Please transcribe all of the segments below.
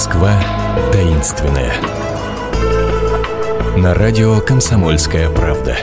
Москва таинственная. На радио «Комсомольская правда».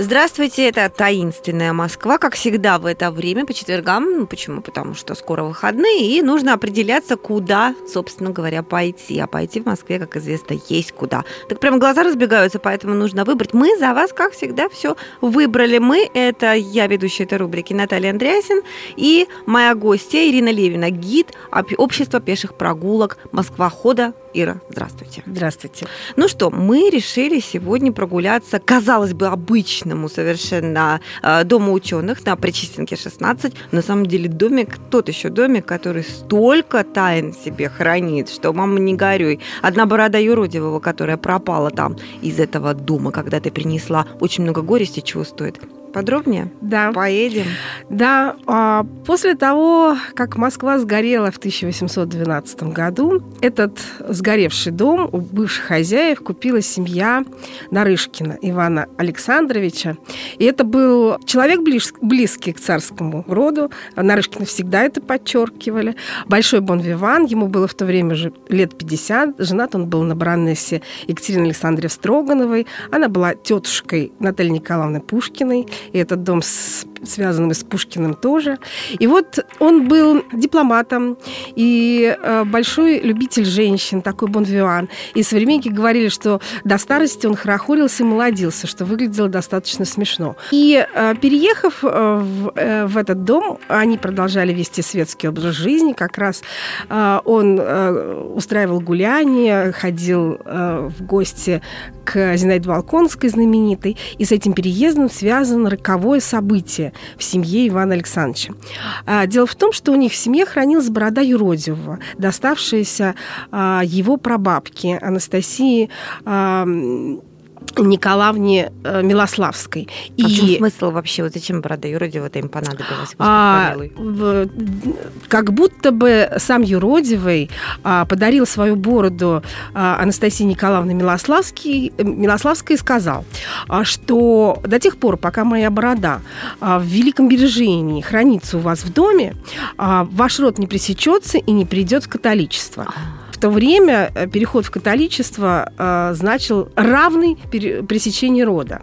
Здравствуйте, это «Таинственная Москва», как всегда в это время по четвергам. Ну, почему? Потому что скоро выходные, и нужно определяться, куда, собственно говоря, пойти. А пойти в Москве, как известно, есть куда. Так прям глаза разбегаются, поэтому нужно выбрать. Мы за вас, как всегда, все выбрали. Мы, это я, ведущая этой рубрики Наталья Андреасин, и моя гостья Ирина Левина, гид общества пеших прогулок Москва-хода Ира, здравствуйте. Здравствуйте. Ну что, мы решили сегодня прогуляться, казалось бы, обычному совершенно э, дому ученых на Причистенке 16. На самом деле домик, тот еще домик, который столько тайн себе хранит, что мама не горюй. Одна борода юродивого, которая пропала там из этого дома, когда ты принесла очень много горести, чего стоит подробнее? Да. Поедем? Да. А, после того, как Москва сгорела в 1812 году, этот сгоревший дом у бывших хозяев купила семья Нарышкина Ивана Александровича. И это был человек близкий к царскому роду. Нарышкины всегда это подчеркивали. Большой бонвиван. Ему было в то время уже лет 50. Женат он был на баронессе Екатерине Александре Строгановой. Она была тетушкой Натальи Николаевны Пушкиной и этот дом с, связан с Пушкиным тоже. И вот он был дипломатом и э, большой любитель женщин, такой бонвиан. И современники говорили, что до старости он хорохорился и молодился, что выглядело достаточно смешно. И э, переехав э, в, в этот дом, они продолжали вести светский образ жизни. Как раз он устраивал гуляния, ходил в гости к Зинаиде Волконской знаменитой. И с этим переездом связан роковое событие в семье Ивана Александровича. А, дело в том, что у них в семье хранилась борода юродивого, доставшаяся а, его прабабке Анастасии а, Николаевне э, Милославской. А и... в чем смысл вообще? Вот зачем борода юродивого-то им понадобилось? А, в, как будто бы сам юродивый а, подарил свою бороду а, Анастасии Николаевне Милославской, Милославской и сказал, а, что до тех пор, пока моя борода а, в Великом Бережении хранится у вас в доме, а, ваш род не пресечется и не придет в католичество. А. В то время э, переход в католичество э, значил равный пресечению рода.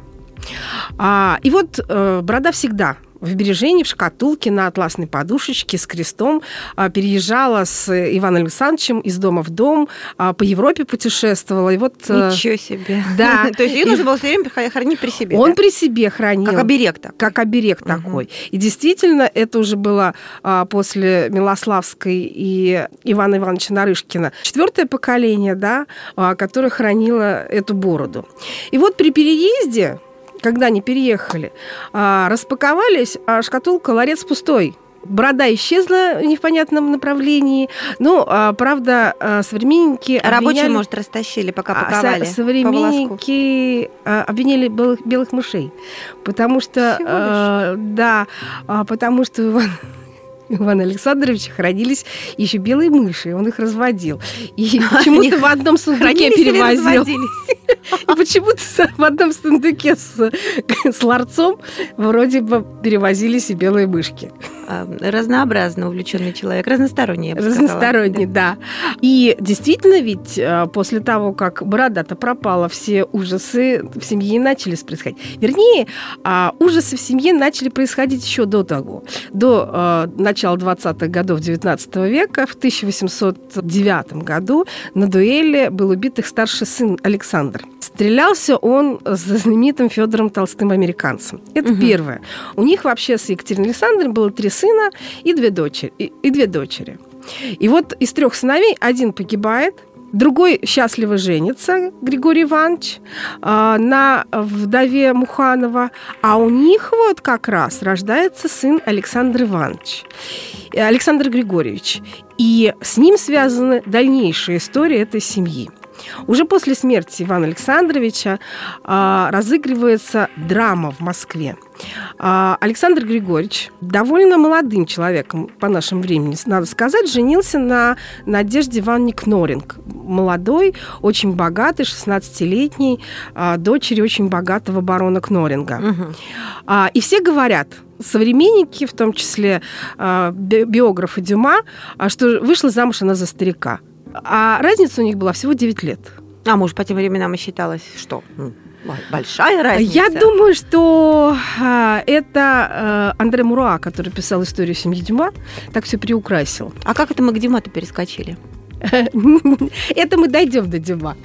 А, и вот э, борода всегда в Бережении, в шкатулке на атласной подушечке с крестом а, переезжала с Иваном Александровичем из дома в дом, а, по Европе путешествовала. И вот, э, Ничего себе. Да. То есть ее нужно было все время хранить при себе. Он при себе хранил. Как оберег так. Как оберег такой. И действительно, это уже было а, после Милославской и Ивана Ивановича Нарышкина четвертое поколение, да, которое хранило эту бороду. И вот при переезде когда они переехали, а, распаковались, а шкатулка ларец пустой. Борода исчезла в непонятном направлении. Ну, а, правда, а, современники... А рабочие, может, растащили, пока паковали со- Современники по обвинили белых, белых мышей. Потому что... Да, потому что Иван Ивана Александровича хранились еще белые мыши, он их разводил. И почему-то в одном сундуке перевозил. И почему-то в одном сундуке с, с ларцом вроде бы перевозились и белые мышки. А, разнообразно увлеченный человек, разносторонний, я бы Разносторонний, да. И действительно ведь а, после того, как борода-то пропала, все ужасы в семье начали происходить. Вернее, а, ужасы в семье начали происходить еще до того, до начала 20-х годов 19 века. В 1809 году на дуэли был убит их старший сын Александр. Стрелялся он с знаменитым Федором Толстым американцем. Это угу. первое. У них вообще с Екатериной Александровной было три сына и две дочери. И, и две дочери. И вот из трех сыновей один погибает, Другой счастливо женится, Григорий Иванович, а, на вдове Муханова. А у них вот как раз рождается сын Александр Иванович, Александр Григорьевич. И с ним связаны дальнейшие истории этой семьи. Уже после смерти Ивана Александровича а, разыгрывается драма в Москве. А, Александр Григорьевич, довольно молодым человеком по нашему времени, надо сказать, женился на Надежде Ивановне Кноринг. Молодой, очень богатый, 16-летний, а, дочери очень богатого барона Кноринга. Угу. А, и все говорят – современники, в том числе э, биографы Дюма, а, что вышла замуж она за старика. А разница у них была всего 9 лет. А может, по тем временам и считалось, что большая разница? Я думаю, что а, это а, Андре Муруа, который писал историю семьи Дюма, так все приукрасил. А как это мы к Дюма-то перескочили? Это мы дойдем до Дюма.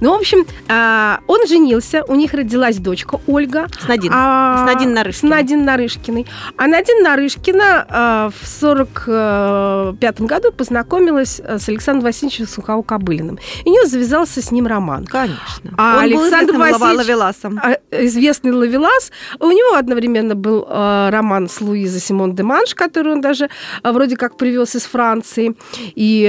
Ну, в общем, а, он женился, у них родилась дочка Ольга. С Надин. А, с Надин Нарышкиной. С Надин Нарышкиной. А Надин Нарышкина а, в 45 году познакомилась с Александром Васильевичем Сухово-Кобылиным. И у нее завязался с ним роман. Конечно. А он Александр был Васильевич, Лавеласом. известный Лавелас, у него одновременно был роман с Луизой Симон де Манш, который он даже вроде как привез из Франции и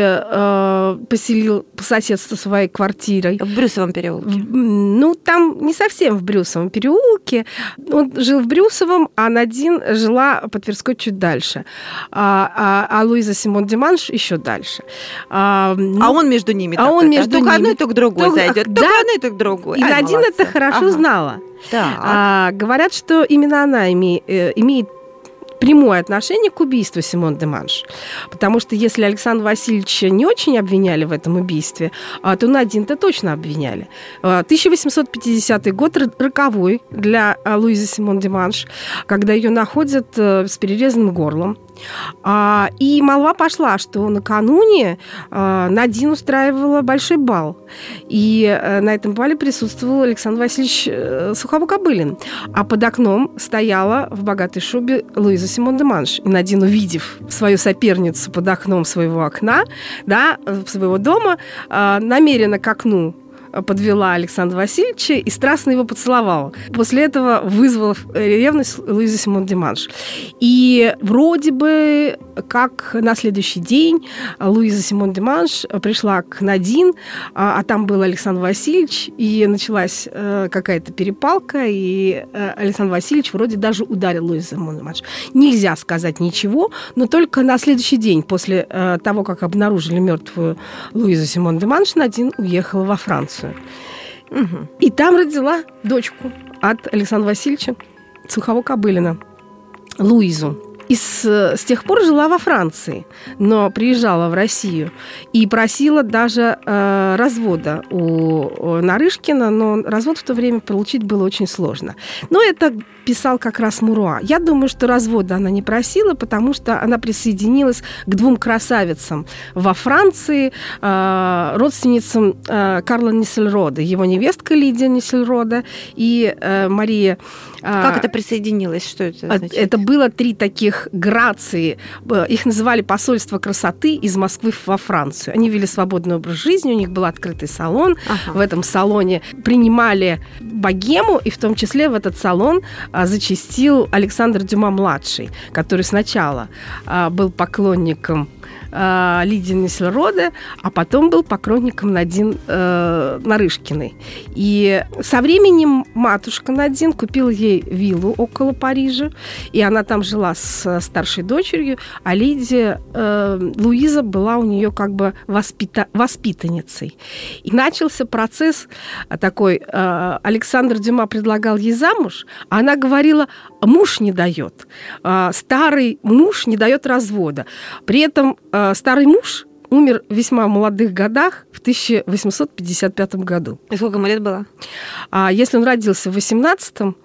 поселил по соседству своей квартиры квартирой. В Брюсовом переулке? Ну, там не совсем в Брюсовом переулке. Он жил в Брюсовом, а Надин жила по Тверской чуть дальше. А, а, а Луиза Симон Диманш еще дальше. А, ну, а он между ними? А он между только ними. одной, только другой то, зайдет. Да, только одной, только другой. И Ай, Надин молодцы. это хорошо ага. знала. Да. А, говорят, что именно она име, э, имеет прямое отношение к убийству Симон де Манш. Потому что если Александра Васильевича не очень обвиняли в этом убийстве, а, то Надин-то точно обвиняли. 1850 а, год роковой для а, Луизы Симон де Манш, когда ее находят э, с перерезанным горлом. И молва пошла, что накануне Надин устраивала большой бал. И а, на этом бале присутствовал Александр Васильевич а, Сухово-Кобылин. А под окном стояла в богатой шубе Луиза Симон де Манш. И Надин, увидев свою соперницу под окном своего окна, да, своего дома, а, намеренно к окну подвела Александра Васильевича и страстно его поцеловала. После этого вызвала ревность Луиза Симон Диманш. И вроде бы как на следующий день Луиза Симон Диманш пришла к Надин, а, а там был Александр Васильевич, и началась э, какая-то перепалка, и э, Александр Васильевич вроде даже ударил Луизу Симон Диманш. Нельзя сказать ничего, но только на следующий день после э, того, как обнаружили мертвую Луизу Симон Диманш, Надин уехала во Францию. Францию. Угу. И там родила дочку от Александра Васильевича Сухово-Кобылина, Луизу. И с, с тех пор жила во Франции, но приезжала в Россию и просила даже э, развода у, Нарышкина, но развод в то время получить было очень сложно. Но это писал как раз Муруа. Я думаю, что развода она не просила, потому что она присоединилась к двум красавицам во Франции, э, родственницам э, Карла Ниссельрода, его невестка Лидия Ниссельрода и э, Мария. Э, как это присоединилось? Что это значит? Это было три таких грации. Их называли посольство красоты из Москвы во Францию. Они вели свободный образ жизни, у них был открытый салон. Ага. В этом салоне принимали богему, и в том числе в этот салон а, зачастил Александр Дюма-младший, который сначала а, был поклонником э, Лидии Неслерода, а потом был поклонником Надин э, Нарышкиной. И со временем матушка Надин купила ей виллу около Парижа, и она там жила с старшей дочерью, а Лидия э, Луиза была у нее как бы воспита воспитанницей. И начался процесс такой, э, Александр Дюма предлагал ей замуж, а она говорила, муж не дает, э, старый муж не дает развода. При этом э, старый муж умер в весьма молодых годах в 1855 году. И сколько ему лет было? А если он родился в 18-м,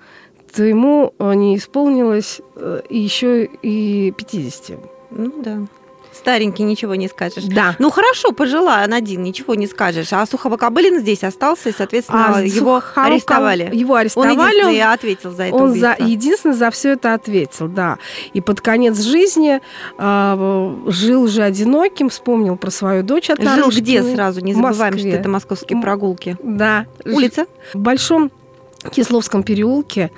то ему э, не исполнилось э, еще и 50. Ну да старенький, ничего не скажешь. Да. Ну хорошо, пожила Надин, ничего не скажешь. А Сухово-Кобылин здесь остался, и, соответственно, а его Сухово... арестовали. Его арестовали. Он единственный ответил за это Он убийство. за, единственный за все это ответил, да. И под конец жизни э, жил уже одиноким, вспомнил про свою дочь от Жил где сразу? Не забываем, что это московские прогулки. Да. Улица? В Большом Кисловском переулке,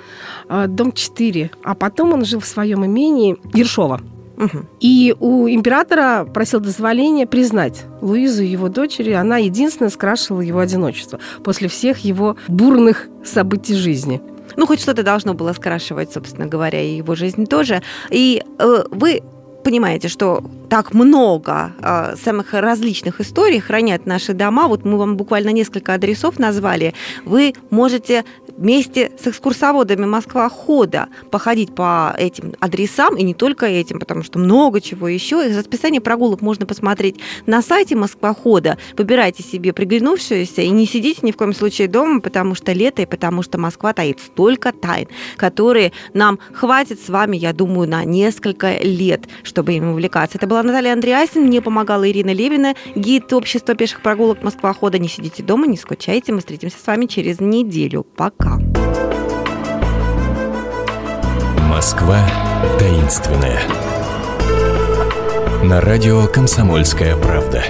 э, дом 4. А потом он жил в своем имении Ершова. Угу. И у императора просил дозволения признать Луизу, его дочери. Она единственная скрашивала его одиночество после всех его бурных событий жизни. Ну, хоть что-то должно было скрашивать, собственно говоря, и его жизнь тоже. И э, вы понимаете, что так много э, самых различных историй хранят наши дома. Вот мы вам буквально несколько адресов назвали. Вы можете вместе с экскурсоводами Москва-хода походить по этим адресам, и не только этим, потому что много чего еще. И расписание прогулок можно посмотреть на сайте Москва-хода. Выбирайте себе приглянувшуюся и не сидите ни в коем случае дома, потому что лето и потому что Москва таит столько тайн, которые нам хватит с вами, я думаю, на несколько лет, чтобы им увлекаться. Это была Наталья Андреасин, мне помогала Ирина Левина, гид общества пеших прогулок Москва-хода. Не сидите дома, не скучайте, мы встретимся с вами через неделю. Пока. Москва таинственная. На радио «Комсомольская правда».